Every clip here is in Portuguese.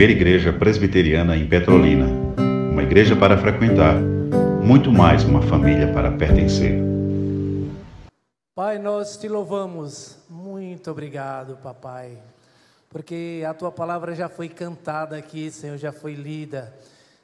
primeira igreja presbiteriana em Petrolina. Uma igreja para frequentar, muito mais uma família para pertencer. Pai, nós te louvamos. Muito obrigado, papai. Porque a tua palavra já foi cantada aqui, Senhor, já foi lida.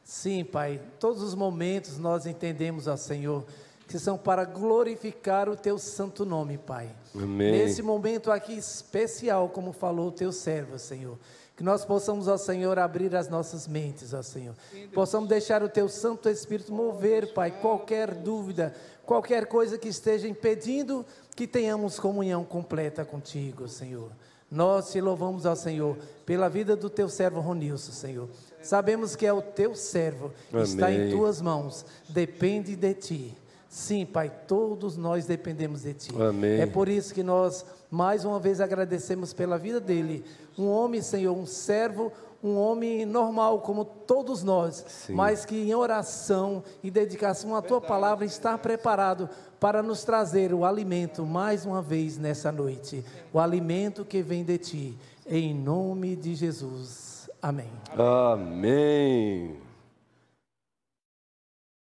Sim, Pai, todos os momentos nós entendemos, ó Senhor, que são para glorificar o teu santo nome, Pai. Amém. Nesse momento aqui especial, como falou o teu servo, Senhor. Que nós possamos, ó Senhor, abrir as nossas mentes, ó Senhor. Possamos deixar o teu Santo Espírito mover, Pai, qualquer dúvida, qualquer coisa que esteja impedindo que tenhamos comunhão completa contigo, Senhor. Nós te louvamos ao Senhor pela vida do teu servo Ronilson, Senhor. Sabemos que é o teu servo, está em Amém. tuas mãos, depende de ti. Sim, Pai, todos nós dependemos de Ti. Amém. É por isso que nós, mais uma vez, agradecemos pela vida dele. Um homem, Senhor, um servo, um homem normal, como todos nós, Sim. mas que em oração e dedicação à Tua palavra está preparado para nos trazer o alimento, mais uma vez, nessa noite. O alimento que vem de Ti. Em nome de Jesus. Amém. Amém.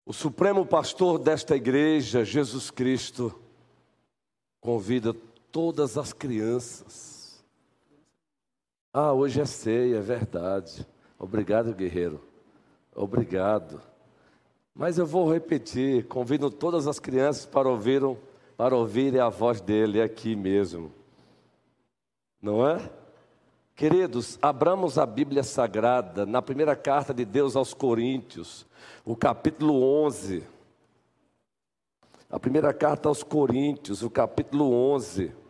O Supremo Pastor desta igreja, Jesus Cristo, convida todas as crianças. Ah, hoje é ceia, é verdade. Obrigado, guerreiro. Obrigado. Mas eu vou repetir, convido todas as crianças para ouvirem, para ouvirem a voz dele aqui mesmo. Não é? Queridos, abramos a Bíblia Sagrada na primeira carta de Deus aos Coríntios, o capítulo 11. A primeira carta aos Coríntios, o capítulo 11.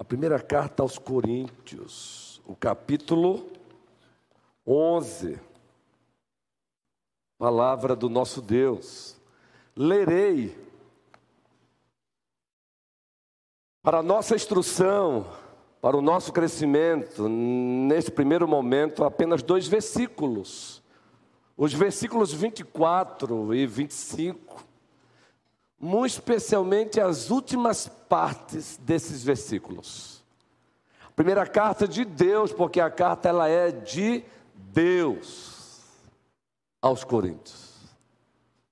A primeira carta aos Coríntios, o capítulo 11. Palavra do nosso Deus. Lerei para a nossa instrução, para o nosso crescimento, nesse primeiro momento, apenas dois versículos. Os versículos 24 e 25. Muito especialmente as últimas partes desses versículos. Primeira carta de Deus, porque a carta ela é de Deus aos Coríntios.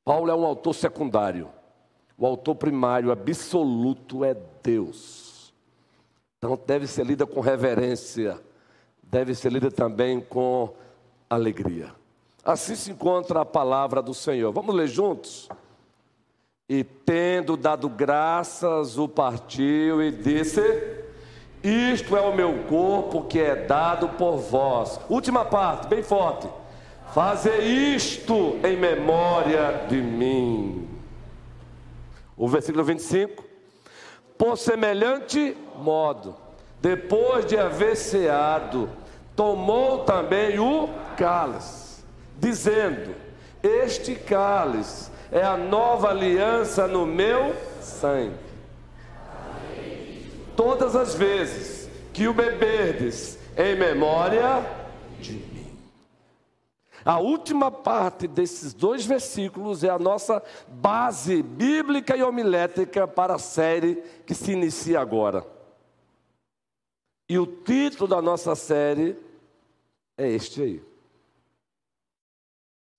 Paulo é um autor secundário. O autor primário, absoluto, é Deus. Então deve ser lida com reverência, deve ser lida também com alegria. Assim se encontra a palavra do Senhor. Vamos ler juntos? E tendo dado graças, o partiu e disse: Isto é o meu corpo que é dado por vós. Última parte, bem forte. Fazer isto em memória de mim. O versículo 25. Por semelhante modo, depois de haver ceado, tomou também o cálice, dizendo: Este cálice é a nova aliança no meu sangue. Todas as vezes que o beberdes em memória de mim. A última parte desses dois versículos é a nossa base bíblica e homilética para a série que se inicia agora. E o título da nossa série é este aí.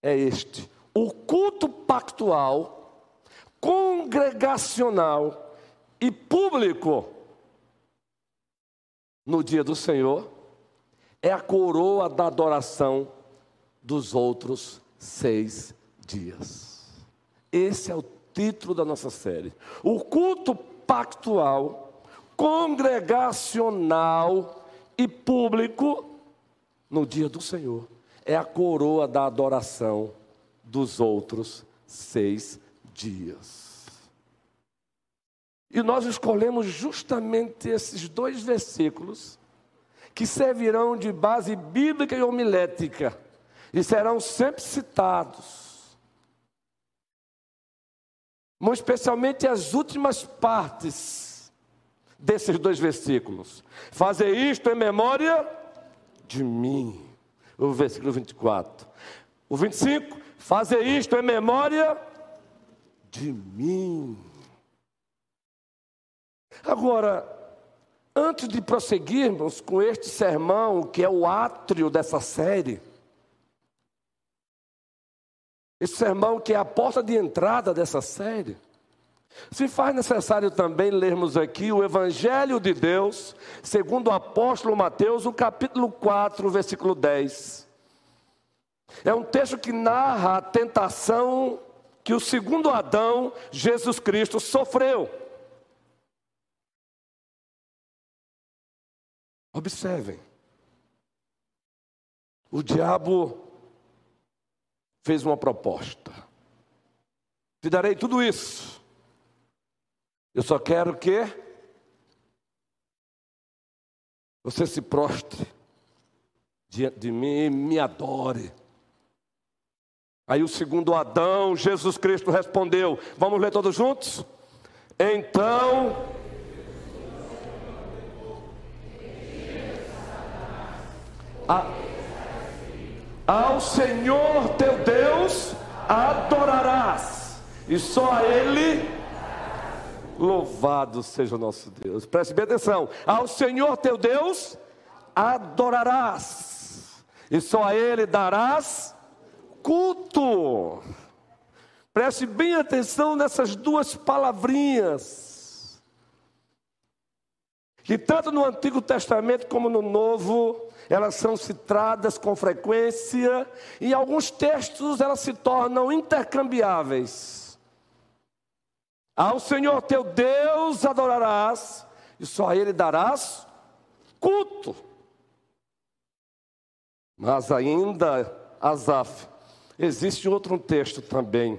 É este. O culto pactual, congregacional e público no dia do Senhor é a coroa da adoração dos outros seis dias. Esse é o título da nossa série. O culto pactual, congregacional e público no dia do Senhor é a coroa da adoração dos outros seis dias. E nós escolhemos justamente esses dois versículos que servirão de base bíblica e homilética e serão sempre citados. Muito especialmente as últimas partes desses dois versículos. Fazer isto em memória de mim. O versículo 24. O 25, fazer isto em memória de mim. Agora, Antes de prosseguirmos com este sermão, que é o átrio dessa série, esse sermão que é a porta de entrada dessa série, se faz necessário também lermos aqui o Evangelho de Deus, segundo o apóstolo Mateus, o capítulo 4, versículo 10. É um texto que narra a tentação que o segundo Adão, Jesus Cristo, sofreu. Observem. O diabo fez uma proposta. Te darei tudo isso. Eu só quero que você se prostre diante de mim e me adore. Aí o segundo Adão, Jesus Cristo respondeu. Vamos ler todos juntos? Então. A, ao Senhor teu Deus adorarás, e só a Ele louvado seja o nosso Deus. Preste bem atenção: ao Senhor teu Deus adorarás, e só a Ele darás culto. Preste bem atenção nessas duas palavrinhas. Que tanto no Antigo Testamento como no Novo, elas são citadas com frequência, e em alguns textos elas se tornam intercambiáveis. Ao Senhor teu Deus adorarás, e só a Ele darás culto. Mas ainda, Asaf, Existe outro texto também.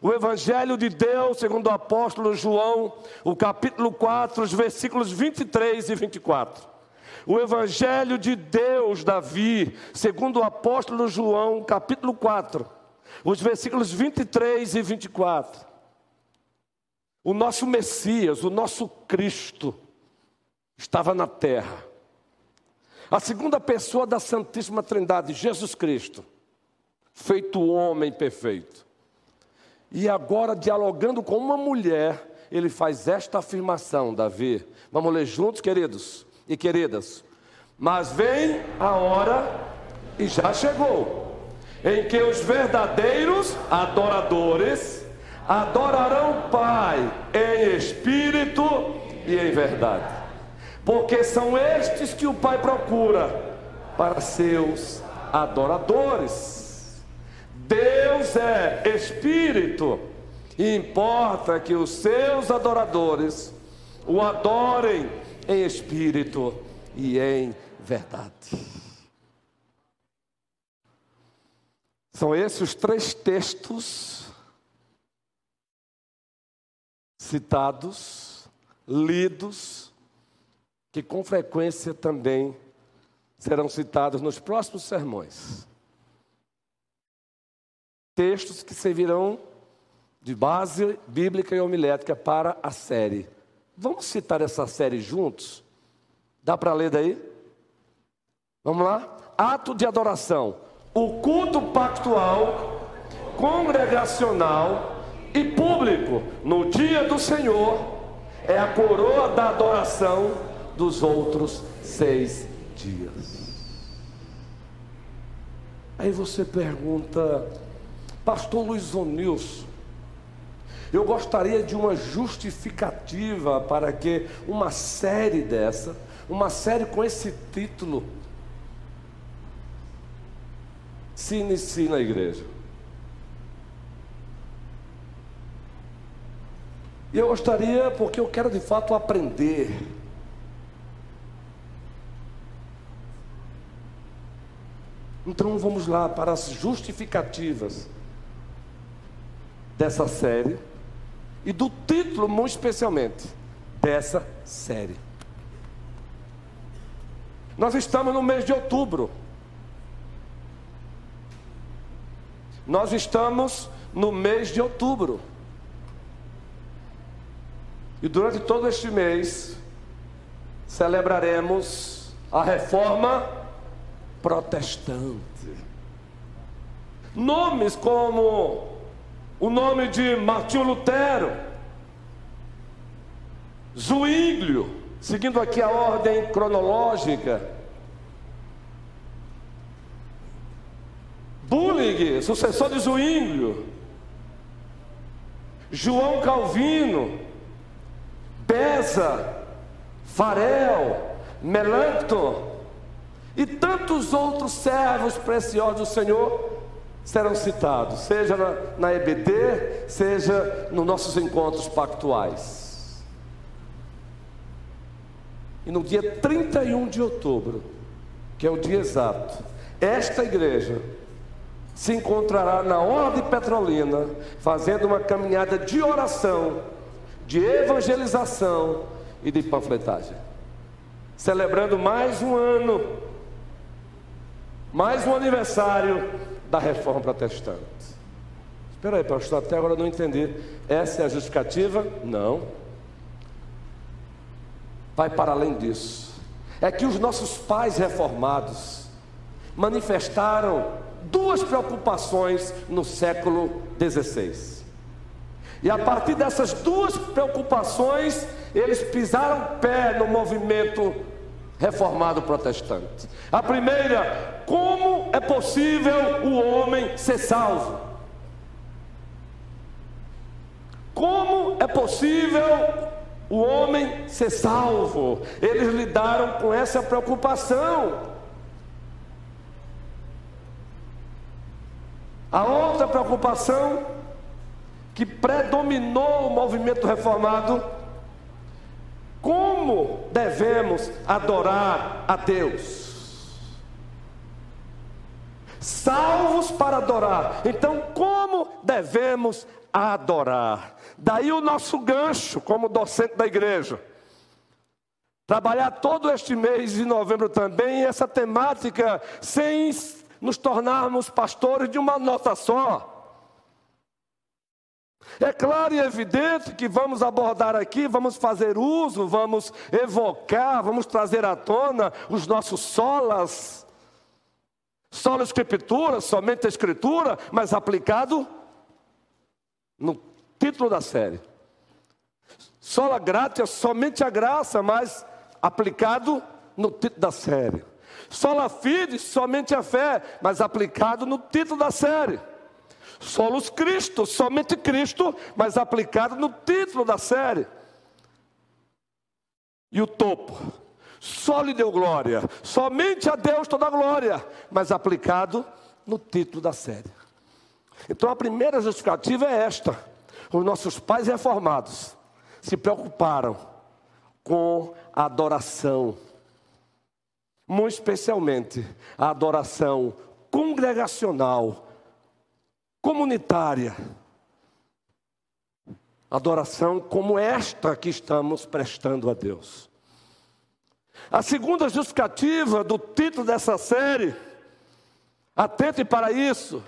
O Evangelho de Deus, segundo o apóstolo João, o capítulo 4, os versículos 23 e 24. O Evangelho de Deus, Davi, segundo o apóstolo João, capítulo 4, os versículos 23 e 24. O nosso Messias, o nosso Cristo, estava na terra. A segunda pessoa da Santíssima Trindade, Jesus Cristo, feito homem perfeito. E agora, dialogando com uma mulher, ele faz esta afirmação, Davi. Vamos ler juntos, queridos e queridas. Mas vem a hora, e já chegou, em que os verdadeiros adoradores adorarão o Pai em espírito e em verdade. Porque são estes que o Pai procura para seus adoradores. Deus é espírito e importa que os seus adoradores o adorem em espírito e em verdade. São esses os três textos citados, lidos, que com frequência também serão citados nos próximos sermões textos que servirão de base bíblica e homilética para a série. Vamos citar essa série juntos? Dá para ler daí? Vamos lá? Ato de adoração. O culto pactual, congregacional e público no dia do Senhor é a coroa da adoração dos outros seis dias. Aí você pergunta, Pastor Luiz Onilson, eu gostaria de uma justificativa para que uma série dessa, uma série com esse título, se inicie na igreja. E eu gostaria, porque eu quero de fato aprender. Então vamos lá para as justificativas dessa série e do título, muito especialmente, dessa série. Nós estamos no mês de outubro. Nós estamos no mês de outubro. E durante todo este mês celebraremos a reforma protestante. Nomes como o nome de Martinho Lutero, Zwinglio, Seguindo aqui a ordem cronológica, Bullig, sucessor de Zwinglio, João Calvino, Beza, Farel, Melancton. E tantos outros servos preciosos do Senhor serão citados, seja na, EBD, seja nos nossos encontros pactuais. E no dia 31 de outubro, que é o dia exato, esta igreja se encontrará na Ordem Petrolina, fazendo uma caminhada de oração, de evangelização e de panfletagem. Celebrando mais um ano, mais um aniversário da reforma protestante. Espera aí, pastor, até agora eu não entendi. Essa é a justificativa? Não. Vai para além disso. É que os nossos pais reformados manifestaram duas preocupações no século XVI. E a partir dessas duas preocupações, eles pisaram pé no movimento reformado protestante. A primeira, como é possível o homem ser salvo? Como é possível o homem ser salvo? Eles lidaram com essa preocupação. A outra preocupação que predominou o movimento reformado, como devemos adorar a Deus? Salvos para adorar. Então, como devemos adorar? Daí o nosso gancho como docente da igreja. Trabalhar todo este mês de novembro também essa temática sem nos tornarmos pastores de uma nota só. É claro e evidente que vamos abordar aqui, vamos fazer uso, vamos evocar, vamos trazer à tona os nossos solas. Sola escritura, somente a escritura, mas aplicado no título da série. Sola gratia, somente a graça, mas aplicado no título da série. Sola fide, somente a fé, mas aplicado no título da série. Solos Cristo, somente Cristo, mas aplicado no título da série. E o topo, só lhe deu glória, somente a Deus toda a glória, mas aplicado no título da série. Então a primeira justificativa é esta: os nossos pais reformados se preocuparam com a adoração muito especialmente a adoração congregacional, comunitária. Adoração como esta que estamos prestando a Deus. A segunda justificativa do título dessa série, atente para isso,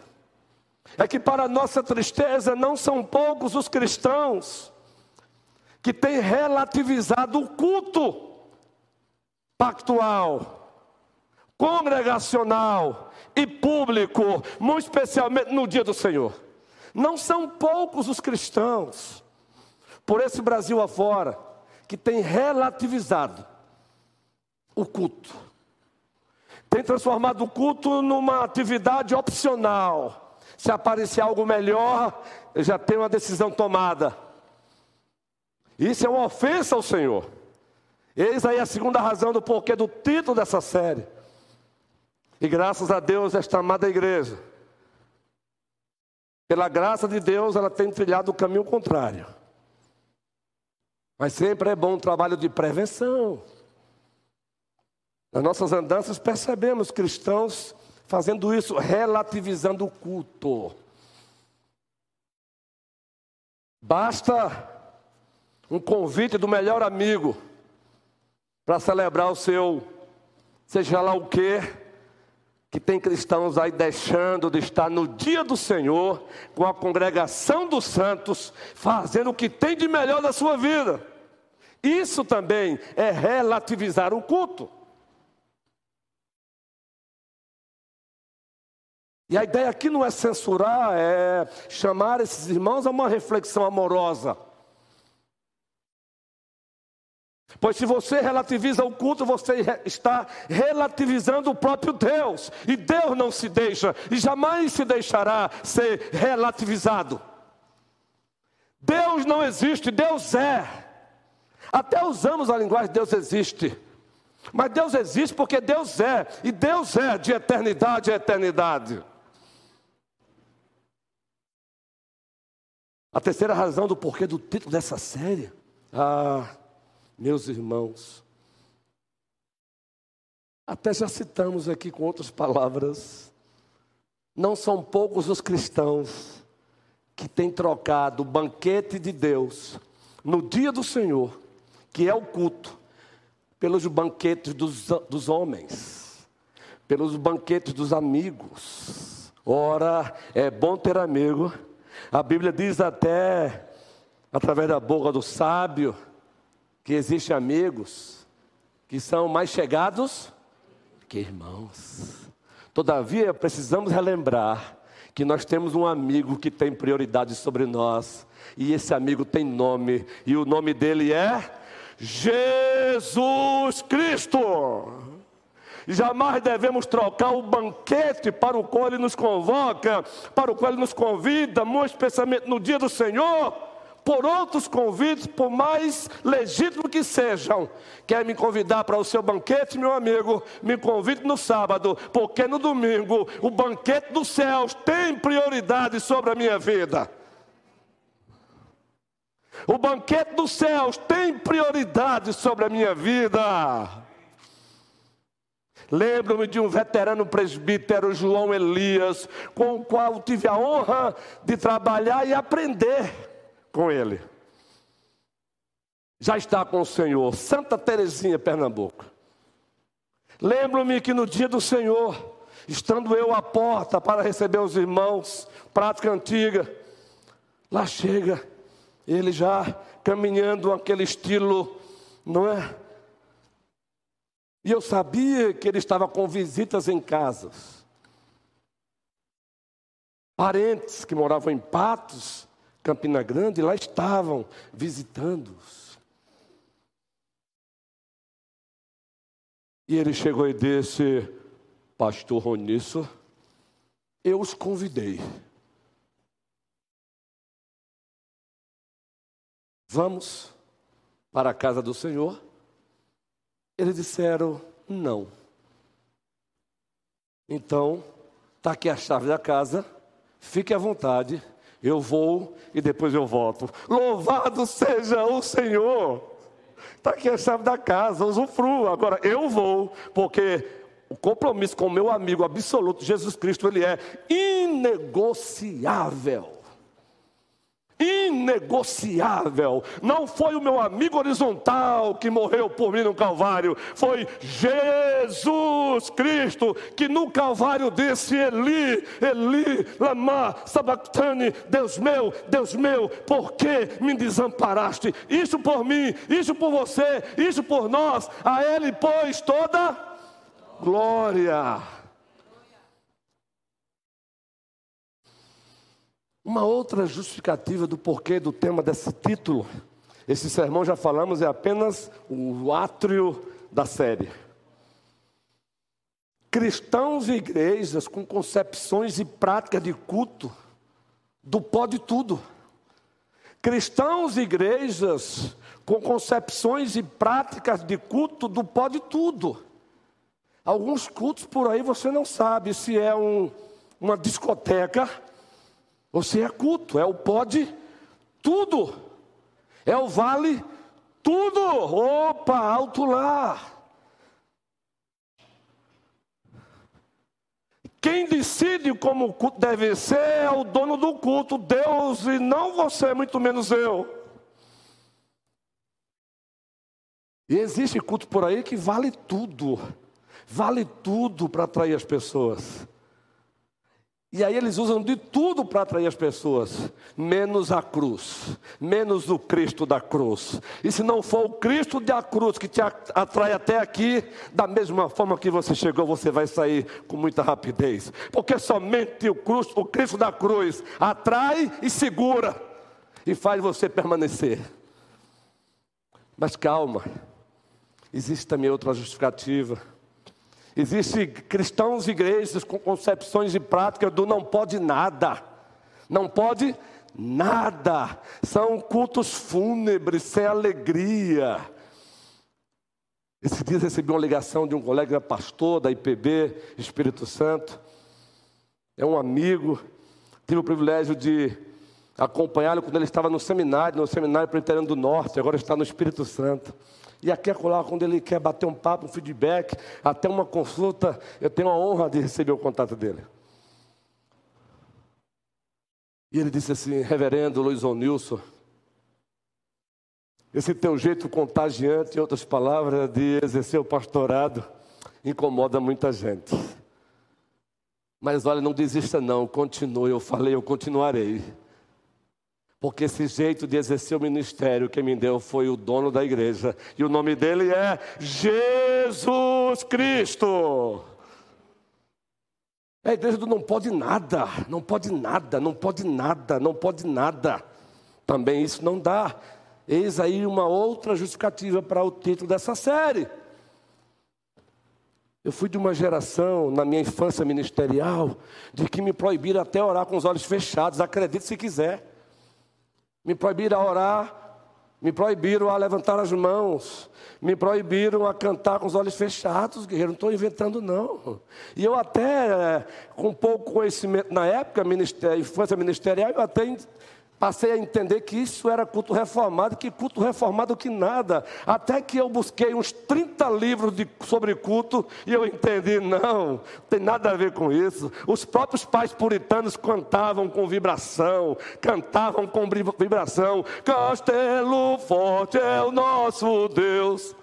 é que, para nossa tristeza, não são poucos os cristãos que têm relativizado o culto pactual congregacional e público, muito especialmente no dia do Senhor. Não são poucos os cristãos, por esse Brasil afora, que têm relativizado o culto, tem transformado o culto numa atividade opcional. Se aparecer algo melhor, eu já tenho uma decisão tomada. Isso é uma ofensa ao Senhor. Eis aí a segunda razão do porquê do título dessa série. E graças a Deus, esta amada igreja, pela graça de Deus, ela tem trilhado o caminho contrário. Mas sempre é bom um trabalho de prevenção. Nas nossas andanças percebemos cristãos fazendo isso, relativizando o culto. Basta um convite do melhor amigo para celebrar o seu, seja lá o que, que tem cristãos aí deixando de estar no dia do Senhor, com a congregação dos santos, fazendo o que tem de melhor na sua vida. Isso também é relativizar o culto. E a ideia aqui não é censurar, é chamar esses irmãos a uma reflexão amorosa. Pois se você relativiza o culto, você está relativizando o próprio Deus. E Deus não se deixa e jamais se deixará ser relativizado. Deus não existe, Deus é. Até usamos a linguagem Deus existe. Mas Deus existe porque Deus é, e Deus é de eternidade a eternidade. A terceira razão do porquê do título dessa série. Ah, meus irmãos. Até já citamos aqui com outras palavras. Não são poucos os cristãos que têm trocado o banquete de Deus no dia do Senhor, que é o culto, pelos banquetes dos, dos homens, pelos banquetes dos amigos. Ora, é bom ter amigo a Bíblia diz até, através da boca do sábio, que existem amigos que são mais chegados que irmãos. Todavia, precisamos relembrar que nós temos um amigo que tem prioridade sobre nós, e esse amigo tem nome, e o nome dele é Jesus Cristo. Jamais devemos trocar o banquete para o qual Ele nos convoca, para o qual Ele nos convida, muito especialmente no dia do Senhor, por outros convites, por mais legítimos que sejam. Quer me convidar para o seu banquete, meu amigo? Me convide no sábado, porque no domingo o banquete dos céus tem prioridade sobre a minha vida. O banquete dos céus tem prioridade sobre a minha vida. Lembro-me de um veterano presbítero, João Elias, com o qual tive a honra de trabalhar e aprender com ele. Já está com o Senhor, Santa Terezinha, Pernambuco. Lembro-me que no dia do Senhor, estando eu à porta para receber os irmãos, prática antiga, lá chega ele já caminhando aquele estilo, não é? E eu sabia que ele estava com visitas em casas. Parentes que moravam em Patos, Campina Grande, lá estavam visitando-os. E ele chegou e disse: Pastor Ronisso, eu os convidei. Vamos para a casa do Senhor eles disseram não. Então, está aqui a chave da casa, fique à vontade, eu vou e depois eu volto. Louvado seja o Senhor! Está aqui a chave da casa, usufrua. Agora eu vou, porque o compromisso com o meu amigo absoluto, Jesus Cristo, ele é inegociável inegociável. Não foi o meu amigo horizontal que morreu por mim no Calvário, foi Jesus Cristo que no Calvário disse: Eli, Eli, lama sabachthani, Deus meu, Deus meu, por que me desamparaste? Isso por mim, isso por você, isso por nós. A Ele, pois, toda glória. Uma outra justificativa do porquê do tema desse título, esse sermão já falamos, é apenas o átrio da série. Cristãos e igrejas com concepções e práticas de culto do pó de tudo. Cristãos e igrejas com concepções e práticas de culto do pó de tudo. Alguns cultos por aí você não sabe se é um, uma discoteca você é culto, é o pode tudo. É o vale tudo. Opa, alto lá. Quem decide como o culto deve ser é o dono do culto, Deus, e não você, muito menos eu. E existe culto por aí que vale tudo, vale tudo para atrair as pessoas. E aí eles usam de tudo para atrair as pessoas, menos a cruz, menos o Cristo da cruz. E se não for o Cristo da cruz que te atrai até aqui, da mesma forma que você chegou, você vai sair com muita rapidez. Porque somente o, cruz, o Cristo da cruz atrai e segura e faz você permanecer. Mas calma, Existe também outra justificativa. Existem cristãos e igrejas com concepções e práticas do não pode nada. Não pode nada. São cultos fúnebres, sem alegria. Esse dia recebi uma ligação de um colega pastor da IPB, Espírito Santo. É um amigo. Tive o privilégio de acompanhá-lo quando ele estava no seminário, no seminário presbiteriano do Norte, agora está no Espírito Santo. E aqui acolá, quando ele quer bater um papo, um feedback, até uma consulta, eu tenho a honra de receber o contato dele. E ele disse assim, reverendo Luiz Onilson, esse teu jeito contagiante, em outras palavras, de exercer o pastorado, incomoda muita gente. Mas olha, não desista não, continue, eu falei, eu continuarei. Porque esse jeito de exercer o ministério que me deu foi o dono da igreja. E o nome dele é Jesus Cristo. A igreja do não pode nada, não pode nada, não pode nada, não pode nada. Também isso não dá. Eis aí uma outra justificativa para o título dessa série. Eu fui de uma geração, na minha infância ministerial, de que me proibiram até orar com os olhos fechados, acredite se quiser me proibiram a orar, me proibiram a levantar as mãos, me proibiram a cantar com os olhos fechados, guerreiro, não estou inventando não. E eu até, com pouco conhecimento na época, ministério, infância ministerial, eu até Passei a entender que isso era culto reformado, que culto reformado que nada. Até que eu busquei uns 30 livros de, sobre culto e eu entendi, não, não tem nada a ver com isso. Os próprios pais puritanos cantavam com vibração, cantavam com vibração. Castelo forte é o nosso Deus.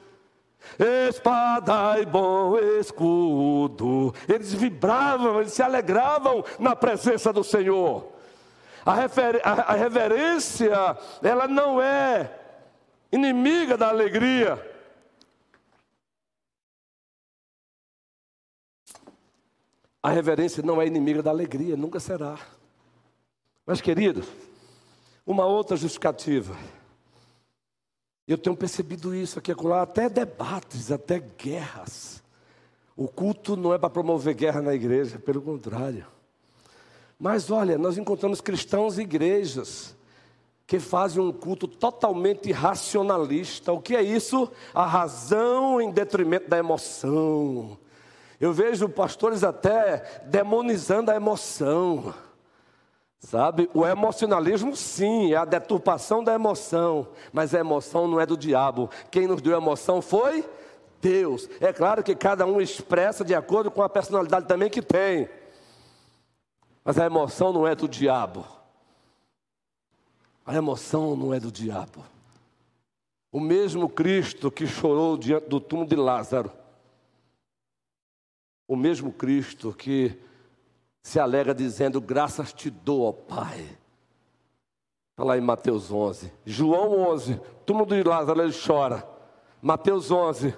Espada e bom escudo. Eles vibravam, eles se alegravam na presença do Senhor. A, refer, a, a reverência, ela não é inimiga da alegria. A reverência não é inimiga da alegria, nunca será. Mas, queridos, uma outra justificativa. Eu tenho percebido isso aqui acolá, até debates, até guerras. O culto não é para promover guerra na igreja, pelo contrário. Mas olha, nós encontramos cristãos e igrejas que fazem um culto totalmente racionalista. O que é isso? A razão em detrimento da emoção. Eu vejo pastores até demonizando a emoção. Sabe, o emocionalismo sim, é a deturpação da emoção, mas a emoção não é do diabo. Quem nos deu a emoção foi Deus. É claro que cada um expressa de acordo com a personalidade também que tem. Mas a emoção não é do diabo. A emoção não é do diabo. O mesmo Cristo que chorou diante do túmulo de Lázaro, o mesmo Cristo que se alega dizendo: Graças te dou, ó Pai. Está lá em Mateus 11. João 11, túmulo de Lázaro, ele chora. Mateus 11,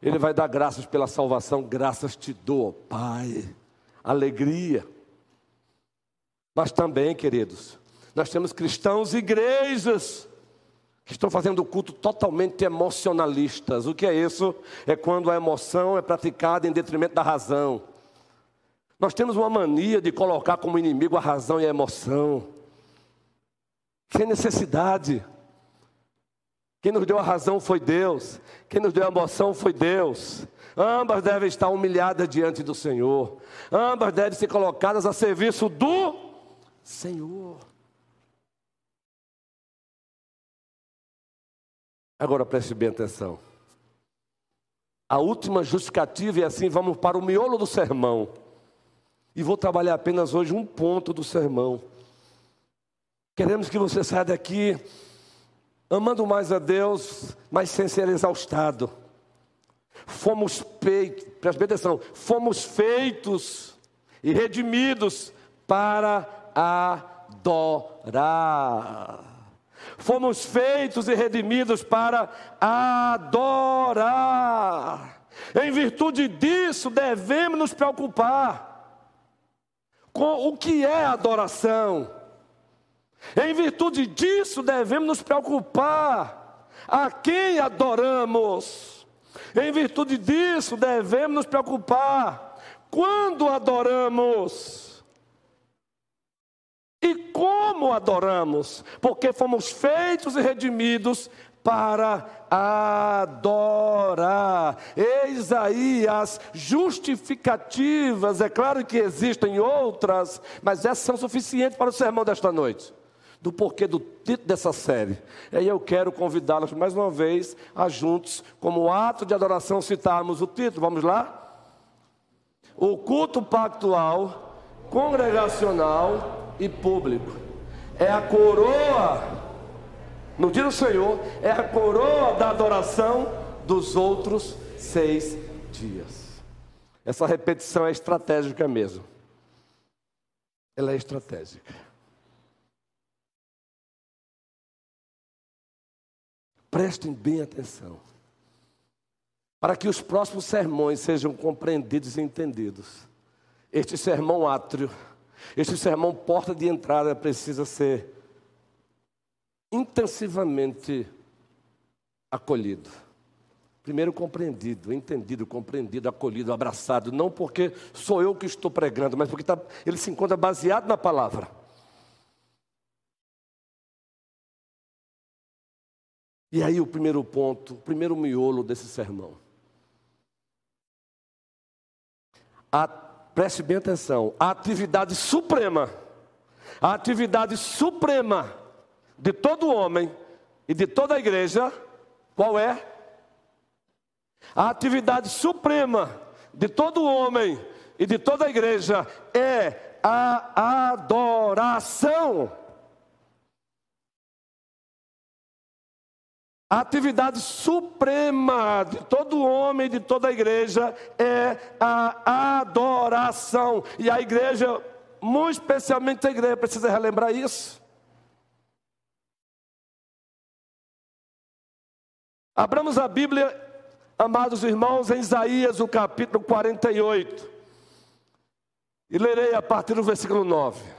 ele vai dar graças pela salvação. Graças te dou, ó Pai. Alegria. Mas também, queridos, nós temos cristãos e igrejas que estão fazendo culto totalmente emocionalistas. O que é isso? É quando a emoção é praticada em detrimento da razão. Nós temos uma mania de colocar como inimigo a razão e a emoção. Sem necessidade. Quem nos deu a razão foi Deus. Quem nos deu a emoção foi Deus. Ambas devem estar humilhadas diante do Senhor. Ambas devem ser colocadas a serviço do Senhor. Agora preste bem atenção. A última justificativa, e assim vamos para o miolo do sermão. E vou trabalhar apenas hoje um ponto do sermão. Queremos que você saia daqui amando mais a Deus, mas sem ser exaustado. Fomos feitos, preste bem atenção, fomos feitos e redimidos para adorar. Fomos feitos e redimidos para adorar. Em virtude disso, devemos nos preocupar com o que é adoração. Em virtude disso, devemos nos preocupar a quem adoramos. Em virtude disso, devemos nos preocupar quando adoramos. E como adoramos? Porque fomos feitos e redimidos para adorar. Eis aí as justificativas, é claro que existem outras, mas essas são suficientes para o sermão desta noite. Do porquê do título dessa série. E eu quero convidá-los mais uma vez a juntos, como ato de adoração, citarmos o título. Vamos lá? O culto pactual, congregacional e público. É a coroa no dia do Senhor é a coroa da adoração dos outros seis dias. Essa repetição é estratégica mesmo. Ela é estratégica. Prestem bem atenção. Para que os próximos sermões sejam compreendidos e entendidos. Este sermão átrio, este sermão porta de entrada precisa ser intensivamente acolhido. Primeiro compreendido, entendido, compreendido, acolhido, abraçado, não porque sou eu que estou pregando, mas porque tá, ele se encontra baseado na palavra. E aí o primeiro ponto, o primeiro miolo desse sermão. A, preste bem atenção, a atividade suprema, a atividade suprema de todo homem e de toda a igreja, qual é? A atividade suprema de todo homem e de toda a igreja é a adoração. A atividade suprema de todo homem de toda a igreja é a adoração. E a igreja, muito especialmente a igreja, precisa relembrar isso. Abramos a Bíblia, amados irmãos, em Isaías, o capítulo 48. E lerei a partir do versículo 9.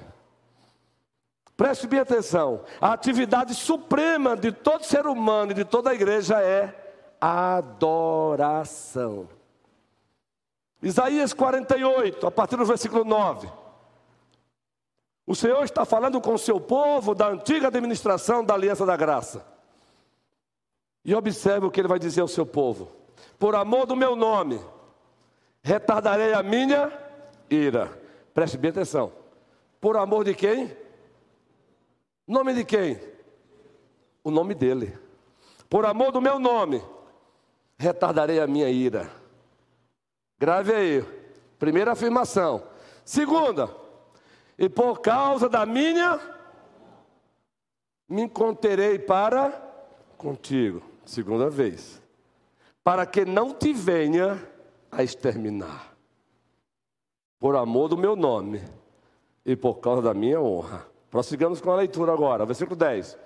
Preste bem atenção. A atividade suprema de todo ser humano e de toda a igreja é adoração. Isaías 48, a partir do versículo 9. O Senhor está falando com o seu povo da antiga administração da aliança da graça. E observe o que ele vai dizer ao seu povo: Por amor do meu nome, retardarei a minha ira. Preste bem atenção. Por amor de quem? Nome de quem? O nome dele. Por amor do meu nome, retardarei a minha ira. Grave aí. Primeira afirmação. Segunda, e por causa da minha, me conterei para contigo segunda vez, para que não te venha a exterminar, por amor do meu nome e por causa da minha honra. Prossigamos com a leitura agora, versículo 10.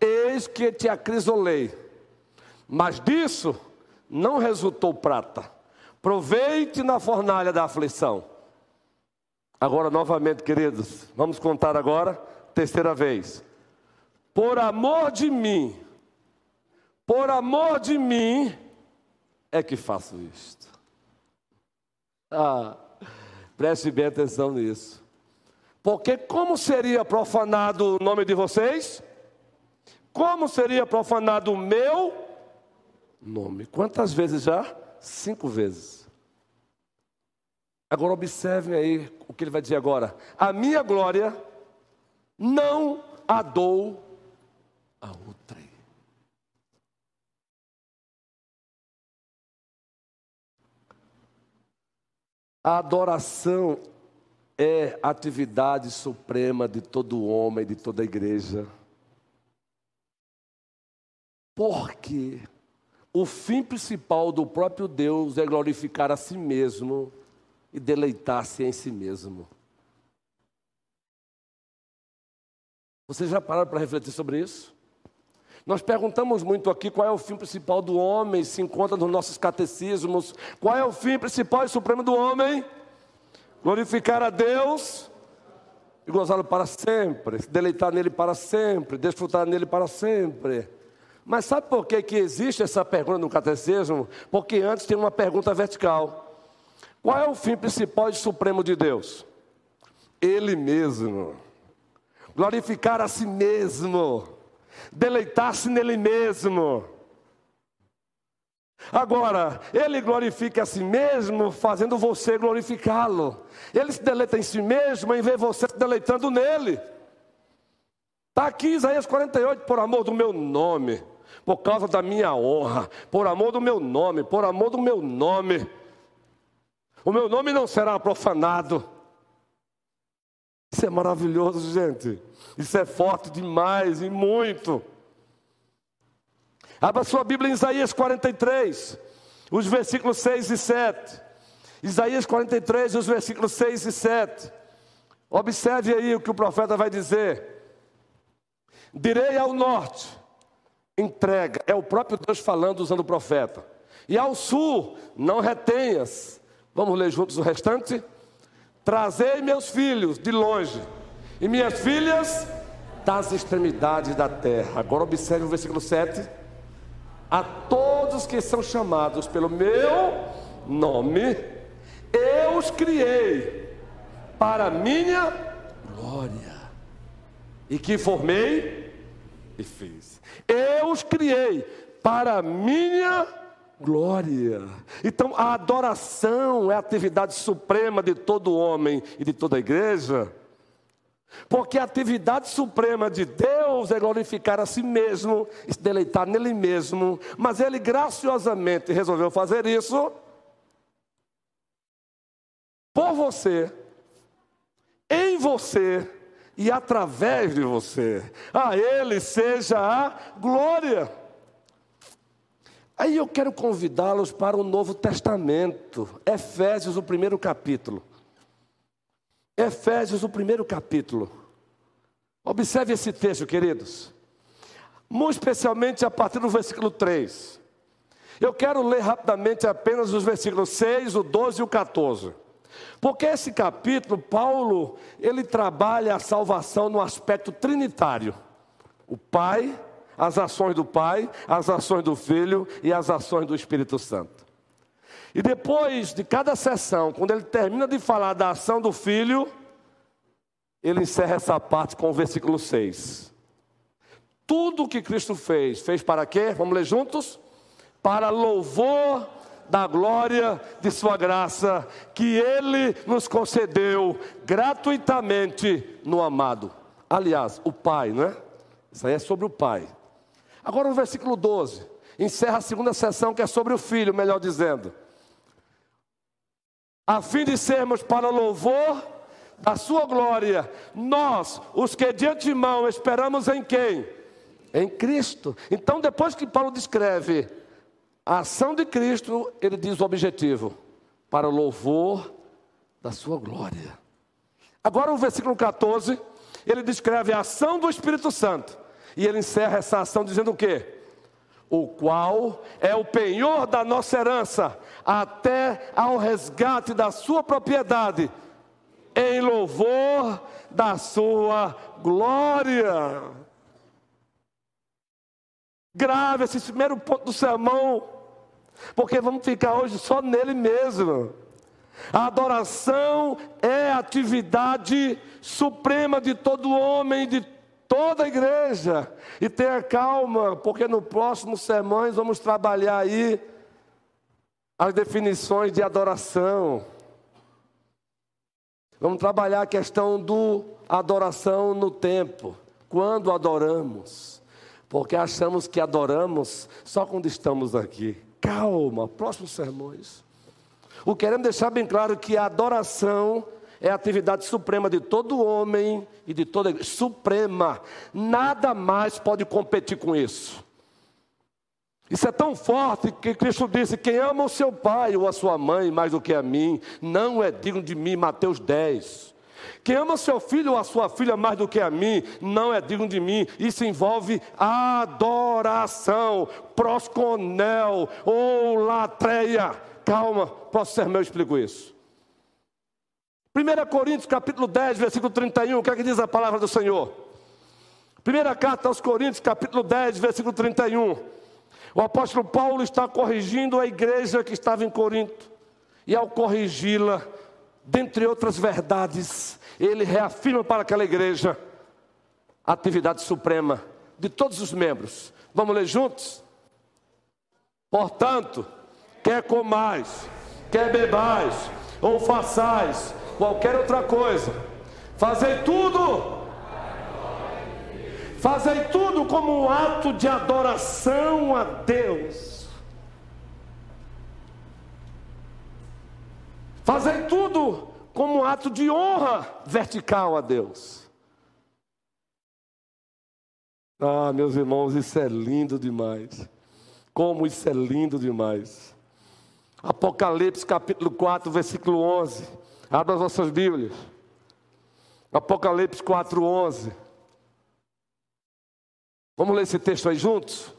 Eis que te acrisolei, mas disso não resultou prata. Proveite na fornalha da aflição. Agora, novamente, queridos, vamos contar agora, terceira vez. Por amor de mim, por amor de mim é que faço isto. Ah, preste bem atenção nisso. Porque como seria profanado o nome de vocês? Como seria profanado o meu nome? Quantas vezes já? Cinco vezes. Agora observem aí o que ele vai dizer agora. A minha glória não a dou a outrem. A adoração é atividade suprema de todo homem, de toda igreja. Porque o fim principal do próprio Deus é glorificar a si mesmo e deleitar-se em si mesmo. Vocês já pararam para refletir sobre isso? Nós perguntamos muito aqui qual é o fim principal do homem, se encontra nos nossos catecismos. Qual é o fim principal e supremo do homem? Glorificar a Deus e gozá-lo para sempre, deleitar nele para sempre, desfrutar nele para sempre. Mas sabe por que, que existe essa pergunta no catecismo? Porque antes tem uma pergunta vertical. Qual é o fim principal e supremo de Deus? Ele mesmo. Glorificar a si mesmo. Deleitar-se nele mesmo. Agora, ele glorifica a si mesmo, fazendo você glorificá-lo. Ele se deleita em si mesmo em ver você se deleitando nele. Está aqui Isaías 48, por amor do meu nome por causa da minha honra, por amor do meu nome, por amor do meu nome. O meu nome não será profanado. Isso é maravilhoso, gente. Isso é forte demais e muito. Abra sua Bíblia em Isaías 43, os versículos 6 e 7. Isaías 43, os versículos 6 e 7. Observe aí o que o profeta vai dizer. Direi ao norte: entrega. É o próprio Deus falando usando o profeta. E ao sul, não retenhas. Vamos ler juntos o restante? Trazei meus filhos de longe, e minhas filhas das extremidades da terra. Agora observe o versículo 7. A todos que são chamados pelo meu nome, eu os criei para minha glória, e que formei e fiz. Eu os criei para minha glória. Então, a adoração é a atividade suprema de todo homem e de toda igreja. Porque a atividade suprema de Deus é glorificar a si mesmo, se deleitar nele mesmo, mas ele graciosamente resolveu fazer isso por você, em você e através de você. A Ele seja a glória. Aí eu quero convidá-los para o Novo Testamento, Efésios, o primeiro capítulo. Efésios, o primeiro capítulo. Observe esse texto, queridos. Muito especialmente a partir do versículo 3. Eu quero ler rapidamente apenas os versículos 6, o 12 e o 14. Porque esse capítulo, Paulo, ele trabalha a salvação no aspecto trinitário. O Pai, as ações do Pai, as ações do Filho e as ações do Espírito Santo. E depois de cada sessão, quando ele termina de falar da ação do Filho, ele encerra essa parte com o versículo 6. Tudo o que Cristo fez, fez para quê? Vamos ler juntos? Para louvor da glória de Sua graça, que Ele nos concedeu gratuitamente no amado. Aliás, o Pai, não é? Isso aí é sobre o Pai. Agora o versículo 12, encerra a segunda sessão que é sobre o Filho, melhor dizendo. A fim de sermos para louvor da Sua glória, nós, os que de antemão esperamos em quem? Em Cristo. Então, depois que Paulo descreve a ação de Cristo, ele diz o objetivo: para o louvor da sua glória. Agora, o versículo 14, ele descreve a ação do Espírito Santo. E ele encerra essa ação dizendo o quê? O qual é o penhor da nossa herança, até ao resgate da sua propriedade, em louvor da sua glória. Grave esse primeiro ponto do sermão porque vamos ficar hoje só nele mesmo. A adoração é a atividade suprema de todo homem, de toda a igreja. E tenha calma, porque no próximo sermão vamos trabalhar aí as definições de adoração. Vamos trabalhar a questão do adoração no tempo. Quando adoramos? Porque achamos que adoramos só quando estamos aqui calma, próximos sermões. O queremos deixar bem claro que a adoração é a atividade suprema de todo homem e de toda igreja. Suprema. Nada mais pode competir com isso. Isso é tão forte que Cristo disse: quem ama o seu pai ou a sua mãe mais do que a mim, não é digno de mim. Mateus 10. Quem ama seu filho ou a sua filha mais do que a mim, não é digno de mim. Isso envolve adoração, prosconel ou latreia. Calma, posso ser meu, eu explico isso. 1 Coríntios capítulo 10, versículo 31, o que é que diz a palavra do Senhor? Primeira carta aos Coríntios, capítulo 10, versículo 31. O apóstolo Paulo está corrigindo a igreja que estava em Corinto. E ao corrigi-la, dentre outras verdades, ele reafirma para aquela igreja a atividade suprema de todos os membros. Vamos ler juntos? Portanto, quer comais, quer bebais, ou façais qualquer outra coisa, fazei tudo Fazei tudo como um ato de adoração a Deus. Fazei tudo como um ato de honra vertical a Deus. Ah, meus irmãos, isso é lindo demais. Como isso é lindo demais. Apocalipse capítulo 4, versículo 11. Abra as vossas Bíblias. Apocalipse 4, 11. Vamos ler esse texto aí juntos?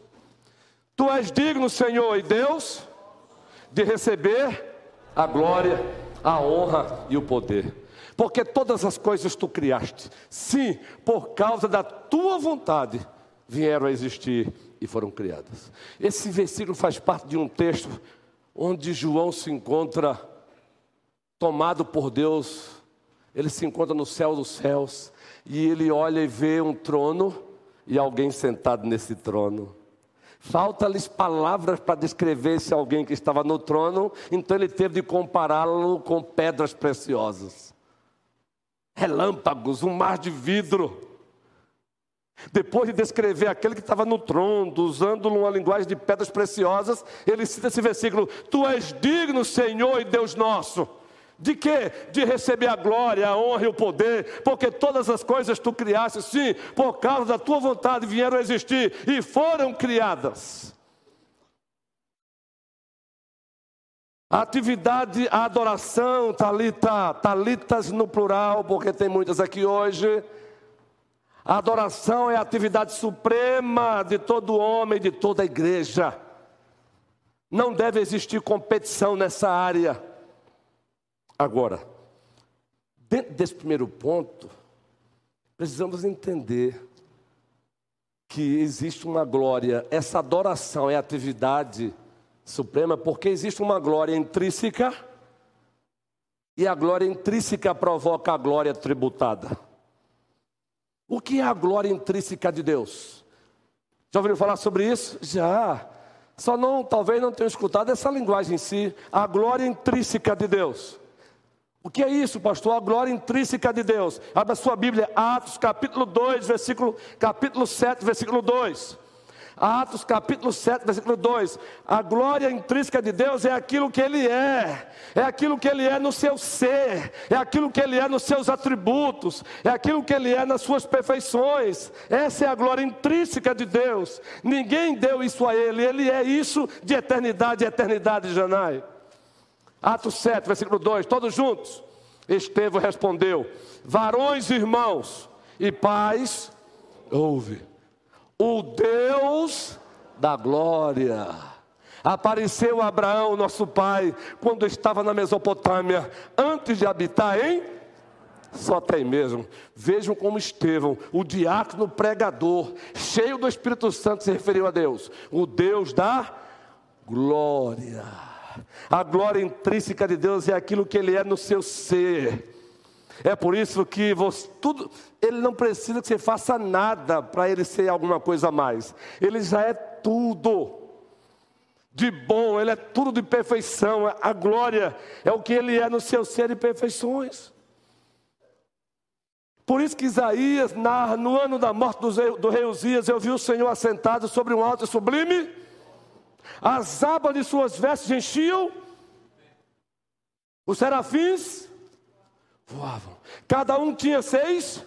Tu és digno, Senhor e Deus, de receber a glória, a honra e o poder, porque todas as coisas tu criaste, sim, por causa da tua vontade vieram a existir e foram criadas. Esse versículo faz parte de um texto onde João se encontra tomado por Deus, ele se encontra no céu dos céus e ele olha e vê um trono e alguém sentado nesse trono. Falta-lhes palavras para descrever esse alguém que estava no trono, então ele teve de compará-lo com pedras preciosas. Relâmpagos, um mar de vidro. Depois de descrever aquele que estava no trono, usando uma linguagem de pedras preciosas, ele cita esse versículo: Tu és digno, Senhor e Deus nosso de quê? De receber a glória, a honra e o poder, porque todas as coisas tu criaste, sim, por causa da tua vontade vieram a existir e foram criadas. A atividade, a adoração, talita, talitas no plural, porque tem muitas aqui hoje. A adoração é a atividade suprema de todo homem, de toda igreja. Não deve existir competição nessa área. Agora, dentro desse primeiro ponto, precisamos entender que existe uma glória, essa adoração é atividade suprema, porque existe uma glória intrínseca e a glória intrínseca provoca a glória tributada. O que é a glória intrínseca de Deus? Já ouviram falar sobre isso? Já. Só não, talvez não tenham escutado essa linguagem em si, a glória intrínseca de Deus. O que é isso, pastor? A glória intrínseca de Deus. Abra sua Bíblia, Atos capítulo 2, versículo, capítulo 7, versículo 2. Atos capítulo 7, versículo 2. A glória intrínseca de Deus é aquilo que Ele é, é aquilo que Ele é no seu ser, é aquilo que Ele é nos seus atributos, é aquilo que Ele é nas suas perfeições. Essa é a glória intrínseca de Deus. Ninguém deu isso a Ele, Ele é isso de eternidade a eternidade, Janai. Atos 7, versículo 2, todos juntos. Estevão respondeu: Varões, irmãos e pais, ouve, o Deus da glória. Apareceu Abraão, nosso pai, quando estava na Mesopotâmia, antes de habitar em só tem mesmo. Vejam como Estevão, o diácono pregador, cheio do Espírito Santo, se referiu a Deus, o Deus da glória. A glória intrínseca de Deus é aquilo que Ele é no seu ser. É por isso que você, tudo, Ele não precisa que você faça nada para Ele ser alguma coisa a mais. Ele já é tudo de bom, Ele é tudo de perfeição. A glória é o que Ele é no seu ser de perfeições. Por isso que Isaías no ano da morte do rei Uzias, eu vi o Senhor assentado sobre um alto e sublime as abas de suas vestes enchiam, os serafins voavam. Cada um tinha seis,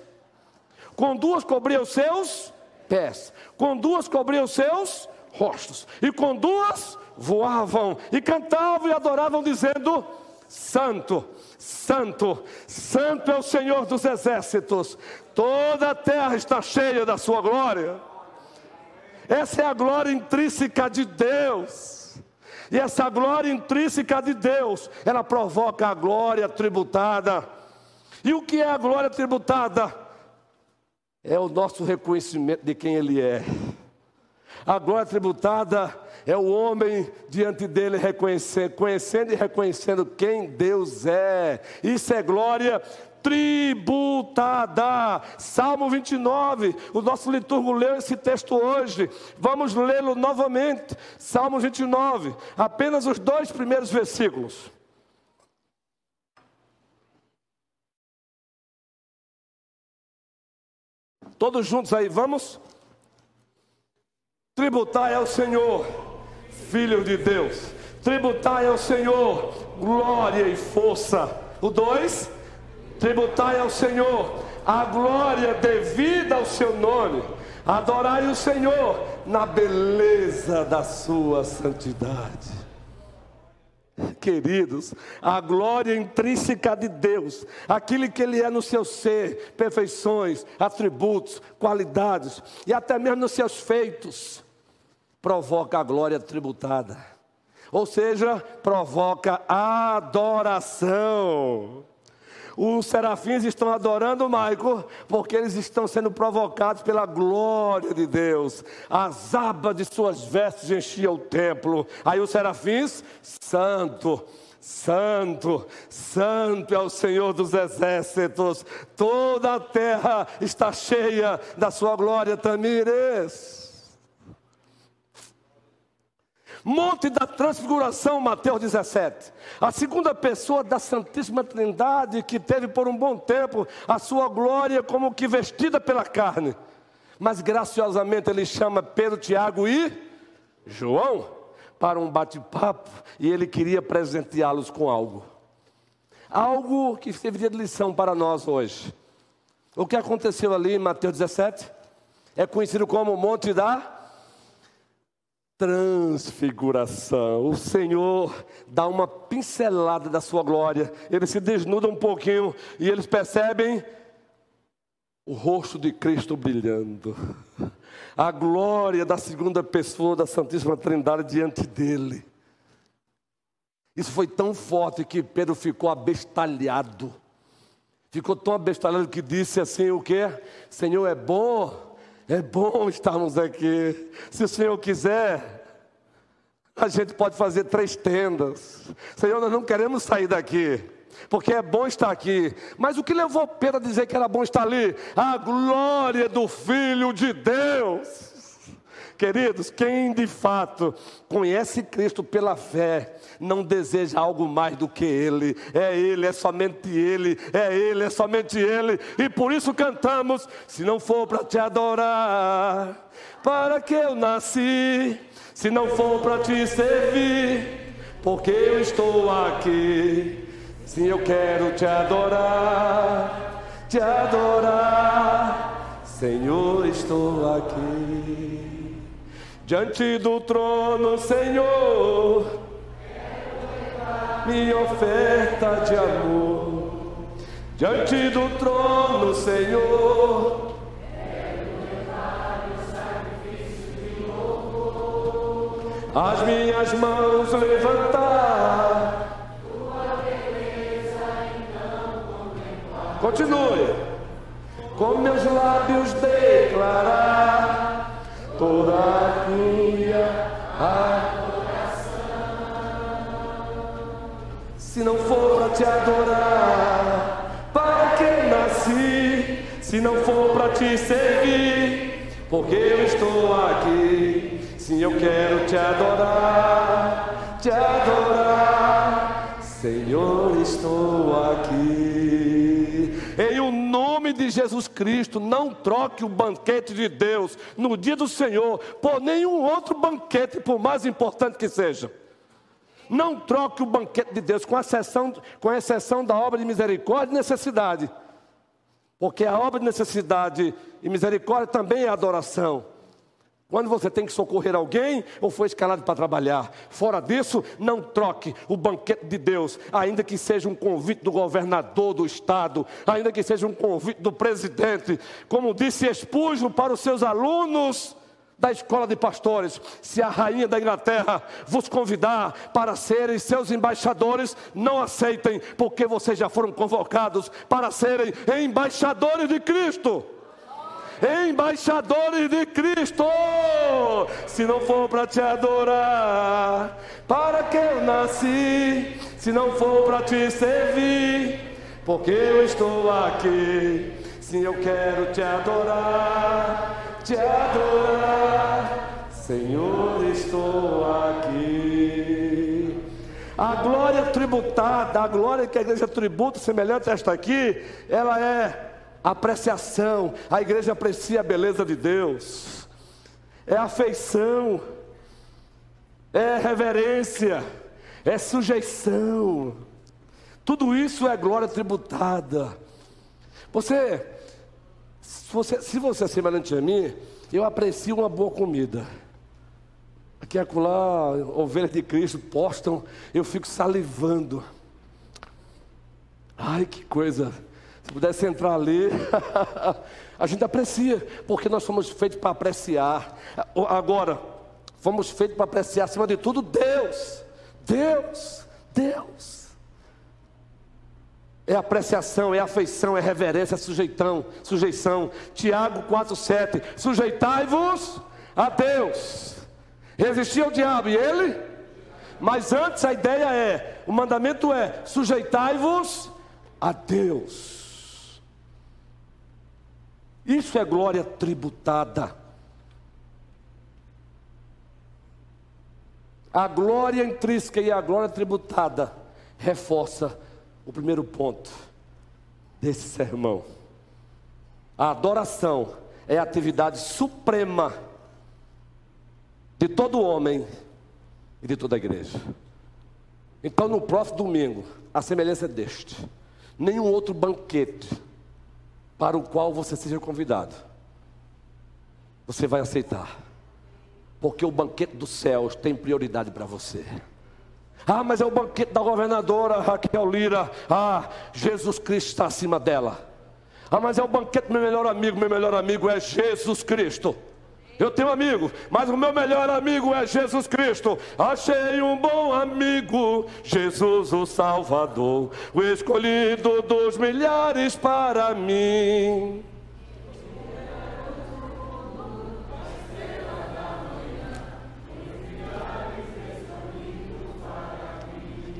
com duas cobria os seus pés, com duas cobria os seus rostos, e com duas voavam, e cantavam e adoravam, dizendo: Santo, Santo, Santo é o Senhor dos exércitos, toda a terra está cheia da sua glória. Essa é a glória intrínseca de Deus. E essa glória intrínseca de Deus, ela provoca a glória tributada. E o que é a glória tributada? é o nosso reconhecimento de quem Ele é. A glória tributada é o homem diante dele reconhecendo, conhecendo e reconhecendo quem Deus é. Isso é glória tributada. Salmo 29, o nosso liturgo leu esse texto hoje. Vamos lê-lo novamente. Salmo 29, apenas os dois primeiros versículos. Todos juntos aí, vamos? Tributai ao Senhor, Filho de Deus. Tributai ao Senhor glória e força. O dois, tributai ao Senhor a glória devida ao seu nome. Adorai o Senhor na beleza da sua santidade. Queridos, a glória intrínseca de Deus, aquilo que Ele é no seu ser, perfeições, atributos, qualidades e até mesmo nos seus feitos, provoca a glória tributada, ou seja, provoca adoração. Os serafins estão adorando Maico, porque eles estão sendo provocados pela glória de Deus. As abas de suas vestes enchiam o templo. Aí os serafins, santo, Santo, Santo é o Senhor dos exércitos, toda a terra está cheia da sua glória, Tamires. Monte da Transfiguração, Mateus 17. A segunda pessoa da Santíssima Trindade que teve por um bom tempo a sua glória como que vestida pela carne. Mas graciosamente ele chama Pedro, Tiago e João para um bate-papo e ele queria presenteá-los com algo. Algo que serviria de lição para nós hoje. O que aconteceu ali em Mateus 17 é conhecido como Monte da transfiguração. O Senhor dá uma pincelada da sua glória. Eles se desnudam um pouquinho e eles percebem o rosto de Cristo brilhando. A glória da segunda pessoa da Santíssima Trindade diante dele. Isso foi tão forte que Pedro ficou abestalhado. Ficou tão abestalhado que disse assim: O que? Senhor, é bom é bom estarmos aqui. Se o Senhor quiser, a gente pode fazer três tendas. Senhor, nós não queremos sair daqui. Porque é bom estar aqui, mas o que levou Pedro a dizer que era bom estar ali? A glória do Filho de Deus. Queridos, quem de fato conhece Cristo pela fé, não deseja algo mais do que Ele. É Ele, é somente Ele, é Ele, é somente Ele. E por isso cantamos: se não for para te adorar, para que eu nasci? Se não for para te servir, porque eu estou aqui. Sim, eu quero te adorar, te adorar. Senhor, estou aqui. Diante do trono, Senhor, minha oferta de amor. Diante do trono, Senhor, as minhas mãos levantar. Continue. Com meus lábios declarar toda a minha adoração. Se não for para te adorar, para que nasci? Se não for para te seguir, porque eu estou aqui. Sim, eu quero te adorar, te adorar. Senhor, estou aqui. De Jesus Cristo, não troque o banquete de Deus no dia do Senhor por nenhum outro banquete, por mais importante que seja. Não troque o banquete de Deus, com exceção, com exceção da obra de misericórdia e necessidade. Porque a obra de necessidade e misericórdia também é adoração. Quando você tem que socorrer alguém ou foi escalado para trabalhar. Fora disso, não troque o banquete de Deus, ainda que seja um convite do governador do estado, ainda que seja um convite do presidente. Como disse Expulso para os seus alunos da escola de pastores, se a rainha da Inglaterra vos convidar para serem seus embaixadores, não aceitem, porque vocês já foram convocados para serem embaixadores de Cristo. Embaixadores de Cristo. Se não for para te adorar, para que eu nasci? Se não for para te servir, porque eu estou aqui. Sim, eu quero te adorar, te adorar. Senhor, estou aqui. A glória tributada, a glória que a igreja tributa, semelhante a esta aqui, ela é apreciação. A igreja aprecia a beleza de Deus, é afeição, é reverência, é sujeição. Tudo isso é glória tributada. Você, se você, se você é semelhante a mim, eu aprecio uma boa comida. Aqui e acolá, ovelhas de Cristo postam, eu fico salivando. Ai, que coisa se pudesse entrar ali, a gente aprecia, porque nós fomos feitos para apreciar. Agora, fomos feitos para apreciar, acima de tudo, Deus. Deus, Deus. É apreciação, é afeição, é reverência, é sujeitão, sujeição. Tiago 4,7. Sujeitai-vos a Deus. Resistir ao diabo e ele? Mas antes a ideia é, o mandamento é: sujeitai-vos a Deus. Isso é glória tributada. A glória intrínseca e a glória tributada reforça o primeiro ponto desse sermão. A adoração é a atividade suprema de todo homem e de toda a igreja. Então, no próximo domingo, a semelhança é deste: nenhum outro banquete para o qual você seja convidado, você vai aceitar, porque o banquete dos céus tem prioridade para você. Ah, mas é o banquete da governadora Raquel Lira. Ah, Jesus Cristo está acima dela. Ah, mas é o banquete do meu melhor amigo. Meu melhor amigo é Jesus Cristo. Eu tenho um amigo, mas o meu melhor amigo é Jesus Cristo. Achei um bom amigo, Jesus o Salvador, o escolhido dos milhares para mim.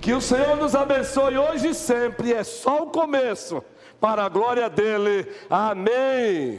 Que o Senhor nos abençoe hoje e sempre, é só o começo, para a glória dele. Amém.